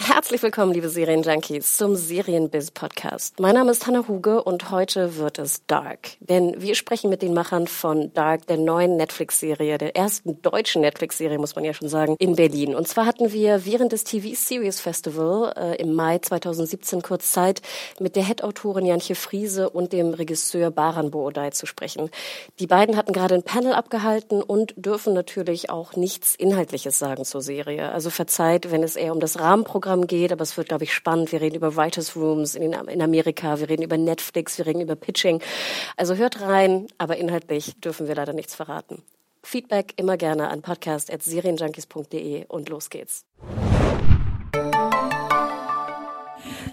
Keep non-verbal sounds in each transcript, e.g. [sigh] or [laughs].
Herzlich willkommen, liebe Serienjunkies, zum Serienbiz-Podcast. Mein Name ist Hannah Huge und heute wird es Dark. Denn wir sprechen mit den Machern von Dark, der neuen Netflix-Serie, der ersten deutschen Netflix-Serie, muss man ja schon sagen, in Berlin. Und zwar hatten wir während des TV Series Festival äh, im Mai 2017 kurz Zeit, mit der Head-Autorin Janche Friese und dem Regisseur Baran Boodai zu sprechen. Die beiden hatten gerade ein Panel abgehalten und dürfen natürlich auch nichts Inhaltliches sagen zur Serie. Also verzeiht, wenn es eher um das Rahmenprogramm Programm geht, aber es wird, glaube ich, spannend. Wir reden über Writers Rooms in, in Amerika, wir reden über Netflix, wir reden über Pitching. Also hört rein, aber inhaltlich dürfen wir leider nichts verraten. Feedback immer gerne an podcast.serienjunkies.de und los geht's.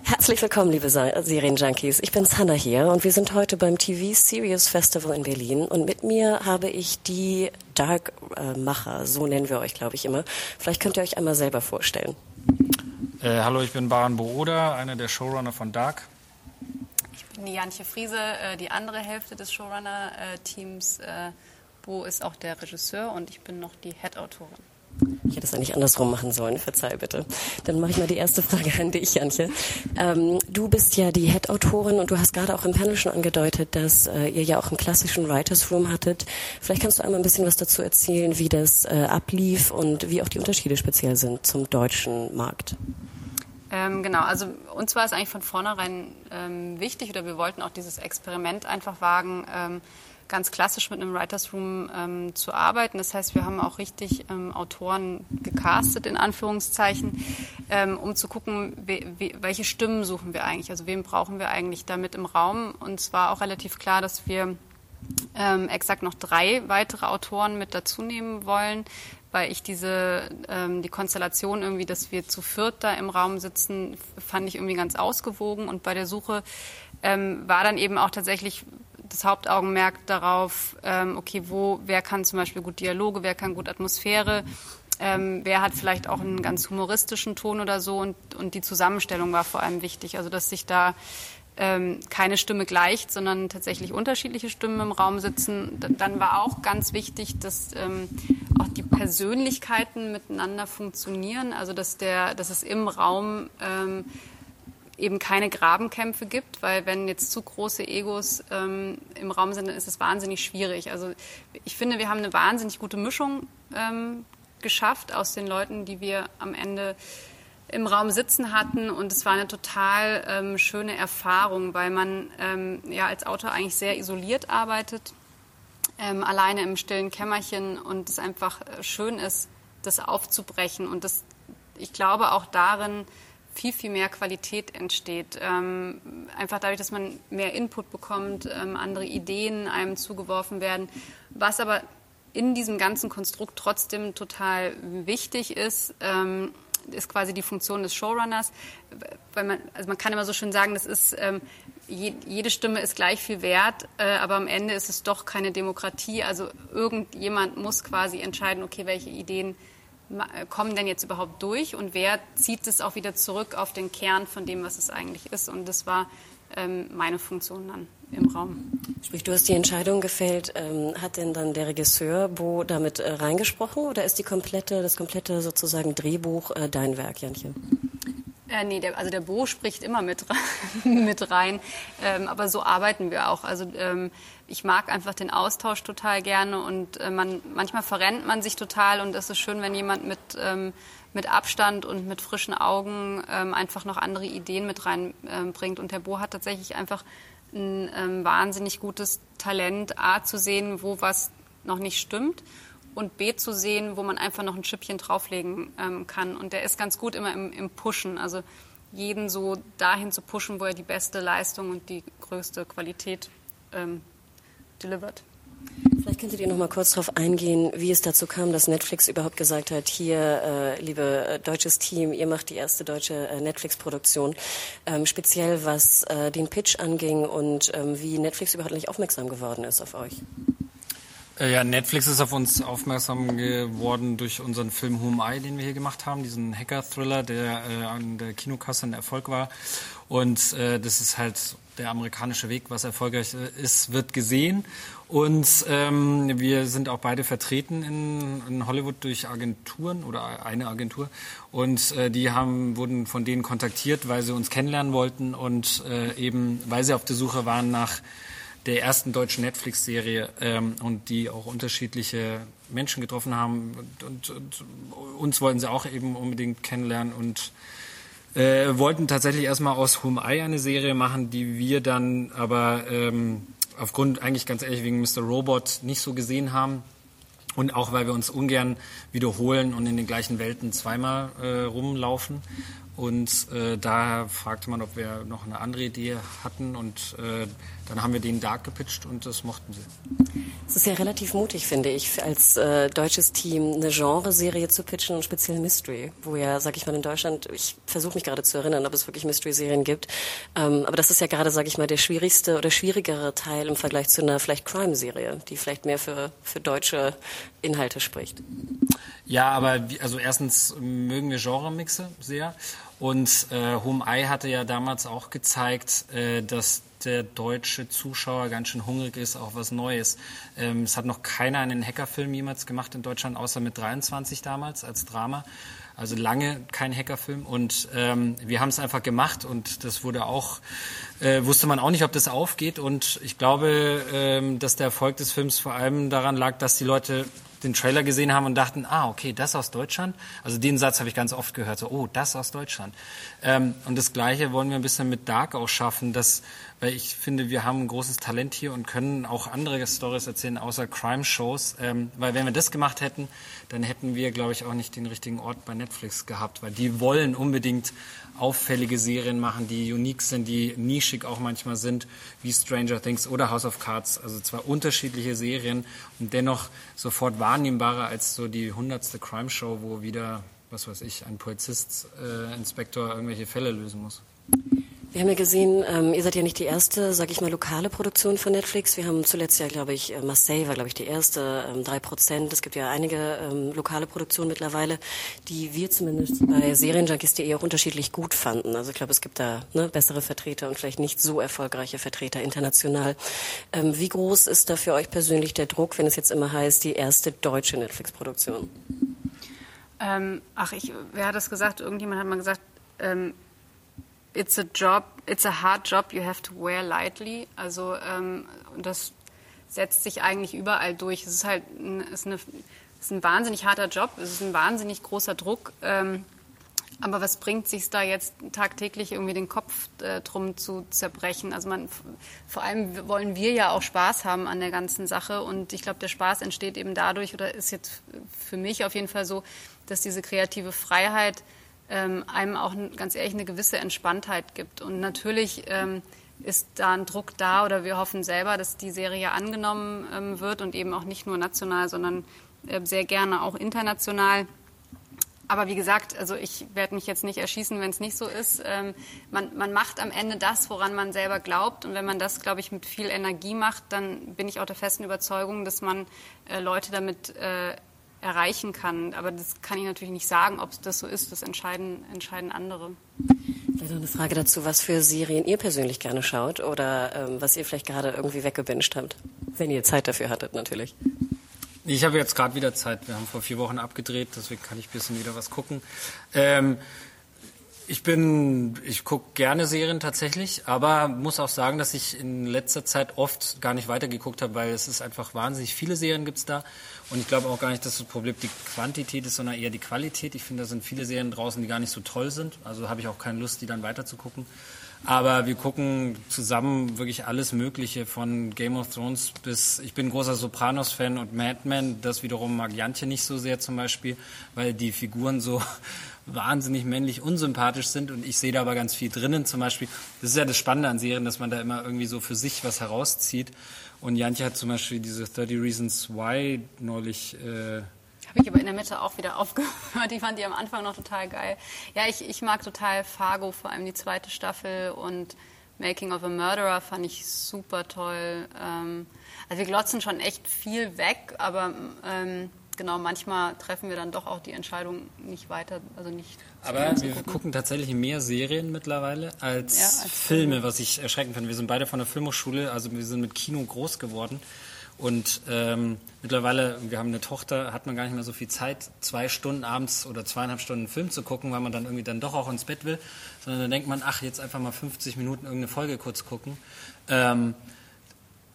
Herzlich willkommen, liebe Serienjunkies. Ich bin Hannah hier und wir sind heute beim TV Series Festival in Berlin und mit mir habe ich die Dark-Macher, so nennen wir euch, glaube ich, immer. Vielleicht könnt ihr euch einmal selber vorstellen. Äh, hallo, ich bin Baran Booda, einer der Showrunner von Dark. Ich bin die Janche Friese, äh, die andere Hälfte des Showrunner-Teams. Äh, Bo ist auch der Regisseur und ich bin noch die Head-Autorin. Ich hätte es eigentlich andersrum machen sollen, verzeih bitte. Dann mache ich mal die erste Frage an dich, Janche. Ähm, du bist ja die Head-Autorin und du hast gerade auch im Panel schon angedeutet, dass äh, ihr ja auch einen klassischen Writers Room hattet. Vielleicht kannst du einmal ein bisschen was dazu erzählen, wie das äh, ablief und wie auch die Unterschiede speziell sind zum deutschen Markt. Ähm, genau, also uns war es eigentlich von vornherein ähm, wichtig oder wir wollten auch dieses Experiment einfach wagen, ähm, ganz klassisch mit einem Writers Room ähm, zu arbeiten. Das heißt, wir haben auch richtig ähm, Autoren gecastet, in Anführungszeichen, ähm, um zu gucken, we, we, welche Stimmen suchen wir eigentlich, also wen brauchen wir eigentlich damit im Raum. Und zwar auch relativ klar, dass wir ähm, exakt noch drei weitere Autoren mit dazu nehmen wollen, weil ich diese ähm, die Konstellation irgendwie, dass wir zu viert da im Raum sitzen, fand ich irgendwie ganz ausgewogen. Und bei der Suche ähm, war dann eben auch tatsächlich das Hauptaugenmerk darauf, ähm, okay, wo, wer kann zum Beispiel gut Dialoge, wer kann gut Atmosphäre, ähm, wer hat vielleicht auch einen ganz humoristischen Ton oder so. Und, und die Zusammenstellung war vor allem wichtig, also dass sich da ähm, keine Stimme gleicht, sondern tatsächlich unterschiedliche Stimmen im Raum sitzen. Dann war auch ganz wichtig, dass ähm, auch die Persönlichkeiten miteinander funktionieren, also dass, der, dass es im Raum ähm, eben keine Grabenkämpfe gibt, weil wenn jetzt zu große Egos ähm, im Raum sind, dann ist es wahnsinnig schwierig. Also ich finde, wir haben eine wahnsinnig gute Mischung ähm, geschafft aus den Leuten, die wir am Ende im Raum sitzen hatten. Und es war eine total ähm, schöne Erfahrung, weil man ähm, ja als Autor eigentlich sehr isoliert arbeitet, ähm, alleine im stillen Kämmerchen. Und es einfach äh, schön ist, das aufzubrechen. Und das, ich glaube auch darin viel, viel mehr Qualität entsteht. Ähm, einfach dadurch, dass man mehr Input bekommt, ähm, andere Ideen einem zugeworfen werden, was aber in diesem ganzen Konstrukt trotzdem total wichtig ist, ähm, ist quasi die Funktion des Showrunners, weil man, also man kann immer so schön sagen, das ist ähm, je, jede Stimme ist gleich viel wert, äh, aber am Ende ist es doch keine Demokratie. Also irgendjemand muss quasi entscheiden, okay, welche Ideen kommen denn jetzt überhaupt durch und wer zieht es auch wieder zurück auf den Kern von dem, was es eigentlich ist. Und das war ähm, meine Funktion dann im Raum. Sprich, du hast die Entscheidung gefällt. Ähm, hat denn dann der Regisseur Bo damit äh, reingesprochen oder ist die komplette, das komplette sozusagen Drehbuch äh, dein Werk, Janchen? Äh, nee, der, also der Bo spricht immer mit, [laughs] mit rein. Ähm, aber so arbeiten wir auch. Also ähm, ich mag einfach den Austausch total gerne und äh, man, manchmal verrennt man sich total und es ist schön, wenn jemand mit, ähm, mit Abstand und mit frischen Augen ähm, einfach noch andere Ideen mit reinbringt. Und der Bo hat tatsächlich einfach ein ähm, wahnsinnig gutes Talent, A zu sehen, wo was noch nicht stimmt und B zu sehen, wo man einfach noch ein Schippchen drauflegen ähm, kann. Und der ist ganz gut immer im, im Pushen, also jeden so dahin zu pushen, wo er die beste Leistung und die größte Qualität ähm, delivered. Vielleicht könntet ihr noch mal kurz darauf eingehen, wie es dazu kam, dass Netflix überhaupt gesagt hat, hier, äh, liebe äh, deutsches Team, ihr macht die erste deutsche äh, Netflix-Produktion, ähm, speziell was äh, den Pitch anging und ähm, wie Netflix überhaupt nicht aufmerksam geworden ist auf euch. Äh, ja, Netflix ist auf uns aufmerksam geworden durch unseren Film Whom I, den wir hier gemacht haben, diesen Hacker-Thriller, der äh, an der Kinokasse ein Erfolg war. Und äh, das ist halt der amerikanische Weg, was erfolgreich ist, wird gesehen. Und ähm, wir sind auch beide vertreten in, in, Hollywood durch Agenturen oder eine Agentur. Und äh, die haben, wurden von denen kontaktiert, weil sie uns kennenlernen wollten und äh, eben, weil sie auf der Suche waren nach der ersten deutschen Netflix-Serie ähm, und die auch unterschiedliche Menschen getroffen haben. Und, und, und, uns wollten sie auch eben unbedingt kennenlernen und äh, wollten tatsächlich erstmal aus Whom I eine Serie machen, die wir dann aber ähm, aufgrund eigentlich ganz ehrlich wegen Mr. Robot nicht so gesehen haben. Und auch weil wir uns ungern wiederholen und in den gleichen Welten zweimal äh, rumlaufen. Und äh, daher fragte man, ob wir noch eine andere Idee hatten. Und äh, dann haben wir den Dark gepitcht und das mochten sie. Es ist ja relativ mutig, finde ich, als äh, deutsches Team eine Genreserie zu pitchen und speziell Mystery, wo ja, sag ich mal, in Deutschland, ich versuche mich gerade zu erinnern, ob es wirklich Mystery-Serien gibt. Ähm, aber das ist ja gerade, sag ich mal, der schwierigste oder schwierigere Teil im Vergleich zu einer vielleicht Crime-Serie, die vielleicht mehr für, für deutsche Inhalte spricht. Ja, aber also erstens mögen wir Genre-Mixe sehr. Und äh, Home Eye hatte ja damals auch gezeigt, äh, dass der deutsche Zuschauer ganz schön hungrig ist, auch was Neues. Ähm, es hat noch keiner einen Hackerfilm jemals gemacht in Deutschland, außer mit 23 damals als Drama. Also lange kein Hackerfilm und ähm, wir haben es einfach gemacht und das wurde auch, äh, wusste man auch nicht, ob das aufgeht und ich glaube, ähm, dass der Erfolg des Films vor allem daran lag, dass die Leute den Trailer gesehen haben und dachten, ah, okay, das aus Deutschland. Also den Satz habe ich ganz oft gehört, so, oh, das aus Deutschland. Ähm, und das Gleiche wollen wir ein bisschen mit Dark auch schaffen, dass, weil ich finde, wir haben ein großes Talent hier und können auch andere Stories erzählen, außer Crime-Shows. Ähm, weil wenn wir das gemacht hätten, dann hätten wir, glaube ich, auch nicht den richtigen Ort bei Netflix gehabt, weil die wollen unbedingt auffällige Serien machen, die unique sind, die nischig auch manchmal sind, wie Stranger Things oder House of Cards. Also zwei unterschiedliche Serien und dennoch sofort wahrnehmbarer als so die hundertste Crime-Show, wo wieder, was weiß ich, ein Polizist, äh, Inspektor irgendwelche Fälle lösen muss. Wir haben ja gesehen, ähm, ihr seid ja nicht die erste, sag ich mal, lokale Produktion von Netflix. Wir haben zuletzt ja, glaube ich, äh, Marseille war, glaube ich, die erste, ähm, drei Prozent. Es gibt ja einige ähm, lokale Produktionen mittlerweile, die wir zumindest bei Serienjunkies.de auch unterschiedlich gut fanden. Also ich glaube, es gibt da ne, bessere Vertreter und vielleicht nicht so erfolgreiche Vertreter international. Ähm, wie groß ist da für euch persönlich der Druck, wenn es jetzt immer heißt, die erste deutsche Netflix-Produktion? Ähm, ach, ich, wer hat das gesagt? Irgendjemand hat mal gesagt, ähm, it's a job, it's a hard job you have to wear lightly. Also ähm, das setzt sich eigentlich überall durch. Es ist halt ein, es ist eine, ist ein wahnsinnig harter Job, es ist ein wahnsinnig großer Druck. Ähm, aber was bringt sich da jetzt tagtäglich irgendwie den Kopf äh, drum zu zerbrechen? Also man, vor allem wollen wir ja auch Spaß haben an der ganzen Sache und ich glaube, der Spaß entsteht eben dadurch oder ist jetzt für mich auf jeden Fall so, dass diese kreative Freiheit ähm, einem auch ganz ehrlich eine gewisse Entspanntheit gibt. Und natürlich ähm, ist da ein Druck da oder wir hoffen selber, dass die Serie angenommen ähm, wird und eben auch nicht nur national, sondern äh, sehr gerne auch international. Aber wie gesagt, also ich werde mich jetzt nicht erschießen, wenn es nicht so ist. Ähm, man, man, macht am Ende das, woran man selber glaubt. Und wenn man das, glaube ich, mit viel Energie macht, dann bin ich auch der festen Überzeugung, dass man äh, Leute damit äh, erreichen kann. Aber das kann ich natürlich nicht sagen, ob das so ist. Das entscheiden, entscheiden andere. Vielleicht noch eine Frage dazu, was für Serien ihr persönlich gerne schaut oder ähm, was ihr vielleicht gerade irgendwie weggebinged habt. Wenn ihr Zeit dafür hattet, natürlich. Ich habe jetzt gerade wieder Zeit. Wir haben vor vier Wochen abgedreht, deswegen kann ich ein bisschen wieder was gucken. Ähm, ich bin, ich gucke gerne Serien tatsächlich, aber muss auch sagen, dass ich in letzter Zeit oft gar nicht weitergeguckt habe, weil es ist einfach wahnsinnig viele Serien gibt's da und ich glaube auch gar nicht, dass das Problem die Quantität ist, sondern eher die Qualität. Ich finde, da sind viele Serien draußen, die gar nicht so toll sind. Also habe ich auch keine Lust, die dann weiterzugucken. Aber wir gucken zusammen wirklich alles Mögliche von Game of Thrones bis, ich bin großer Sopranos-Fan und Mad Men. Das wiederum mag Jantje nicht so sehr zum Beispiel, weil die Figuren so [laughs] wahnsinnig männlich unsympathisch sind und ich sehe da aber ganz viel drinnen zum Beispiel. Das ist ja das Spannende an Serien, dass man da immer irgendwie so für sich was herauszieht. Und Jantje hat zum Beispiel diese 30 Reasons Why neulich äh, habe ich aber in der Mitte auch wieder [laughs] aufgehört. Ich fand die am Anfang noch total geil. Ja, ich, ich mag total Fargo, vor allem die zweite Staffel und Making of a Murderer fand ich super toll. Ähm, also wir glotzen schon echt viel weg, aber ähm, genau, manchmal treffen wir dann doch auch die Entscheidung nicht weiter, also nicht. Aber wir gucken. gucken tatsächlich mehr Serien mittlerweile als, ja, als Filme, was ich erschreckend finde. Wir sind beide von der Filmhochschule, also wir sind mit Kino groß geworden. Und ähm, mittlerweile, wir haben eine Tochter, hat man gar nicht mehr so viel Zeit, zwei Stunden abends oder zweieinhalb Stunden Film zu gucken, weil man dann irgendwie dann doch auch ins Bett will, sondern dann denkt man, ach, jetzt einfach mal 50 Minuten irgendeine Folge kurz gucken. Ähm,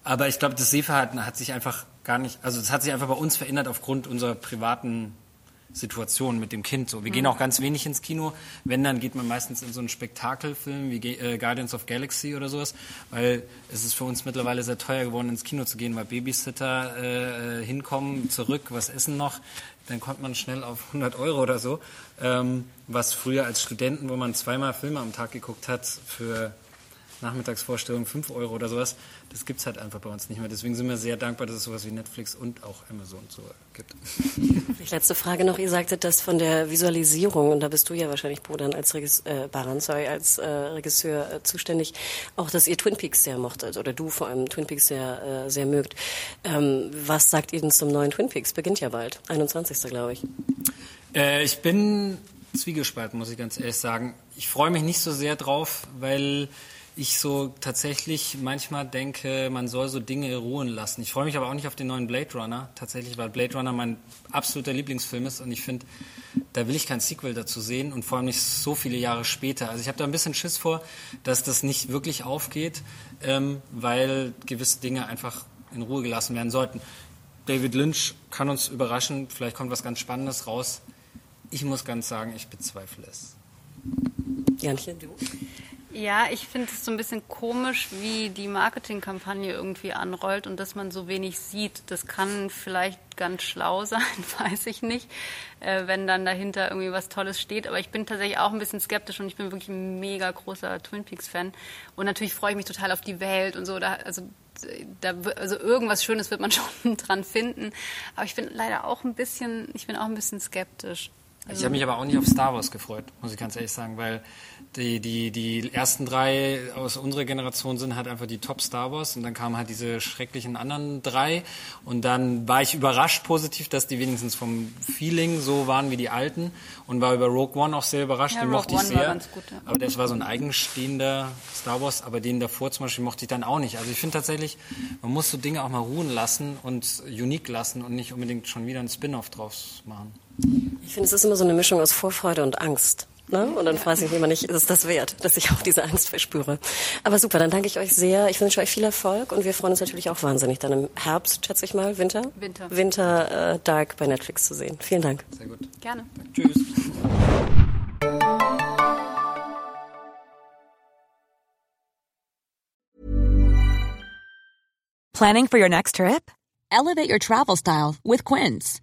aber ich glaube, das Sehverhalten hat sich einfach gar nicht, also es hat sich einfach bei uns verändert aufgrund unserer privaten Situation mit dem Kind. So, wir gehen mhm. auch ganz wenig ins Kino. Wenn, dann geht man meistens in so einen Spektakelfilm wie äh, Guardians of Galaxy oder sowas, weil es ist für uns mittlerweile sehr teuer geworden, ins Kino zu gehen, weil Babysitter äh, hinkommen, zurück, was essen noch, dann kommt man schnell auf 100 Euro oder so. Ähm, was früher als Studenten, wo man zweimal Filme am Tag geguckt hat, für Nachmittagsvorstellung 5 Euro oder sowas. Das gibt es halt einfach bei uns nicht mehr. Deswegen sind wir sehr dankbar, dass es sowas wie Netflix und auch Amazon so gibt. [laughs] Letzte Frage noch. Ihr sagtet das von der Visualisierung, und da bist du ja wahrscheinlich, Bodan, als, Regis äh, Baran, sorry, als äh, Regisseur äh, zuständig, auch, dass ihr Twin Peaks sehr mochtet, oder du vor allem Twin Peaks sehr, äh, sehr mögt. Ähm, was sagt ihr denn zum neuen Twin Peaks? Beginnt ja bald, 21. glaube ich. Äh, ich bin zwiegespalten, muss ich ganz ehrlich sagen. Ich freue mich nicht so sehr drauf, weil ich so tatsächlich manchmal denke, man soll so Dinge ruhen lassen. Ich freue mich aber auch nicht auf den neuen Blade Runner, tatsächlich, weil Blade Runner mein absoluter Lieblingsfilm ist und ich finde, da will ich kein Sequel dazu sehen und vor allem nicht so viele Jahre später. Also ich habe da ein bisschen Schiss vor, dass das nicht wirklich aufgeht, ähm, weil gewisse Dinge einfach in Ruhe gelassen werden sollten. David Lynch kann uns überraschen, vielleicht kommt was ganz Spannendes raus. Ich muss ganz sagen, ich bezweifle es. Janchen, du? Ja, ich finde es so ein bisschen komisch, wie die Marketingkampagne irgendwie anrollt und dass man so wenig sieht. Das kann vielleicht ganz schlau sein, [laughs] weiß ich nicht, äh, wenn dann dahinter irgendwie was Tolles steht. Aber ich bin tatsächlich auch ein bisschen skeptisch und ich bin wirklich ein mega großer Twin Peaks-Fan. Und natürlich freue ich mich total auf die Welt und so. Da, also, da, also irgendwas Schönes wird man [laughs] schon dran finden. Aber ich bin leider auch ein bisschen, ich bin auch ein bisschen skeptisch. Ich habe mich aber auch nicht auf Star Wars gefreut, muss ich ganz ehrlich sagen, weil die, die, die ersten drei aus unserer Generation sind halt einfach die Top Star Wars und dann kamen halt diese schrecklichen anderen drei und dann war ich überrascht positiv, dass die wenigstens vom Feeling so waren wie die alten und war über Rogue One auch sehr überrascht, ja, den Rogue mochte ich sehr. Gut, ja. Aber das war so ein eigenstehender Star Wars, aber den davor zum Beispiel mochte ich dann auch nicht. Also ich finde tatsächlich, man muss so Dinge auch mal ruhen lassen und unique lassen und nicht unbedingt schon wieder ein Spin-off draus machen. Ich finde, es ist immer so eine Mischung aus Vorfreude und Angst. Ne? Und dann frage ich mich immer nicht, ist es das wert, dass ich auch diese Angst verspüre. Aber super, dann danke ich euch sehr. Ich wünsche euch viel Erfolg und wir freuen uns natürlich auch wahnsinnig, dann im Herbst, schätze ich mal, Winter? Winter. Winter äh, Dark bei Netflix zu sehen. Vielen Dank. Sehr gut. Gerne. Tschüss. Planning for your next trip? Elevate your travel style with Quince.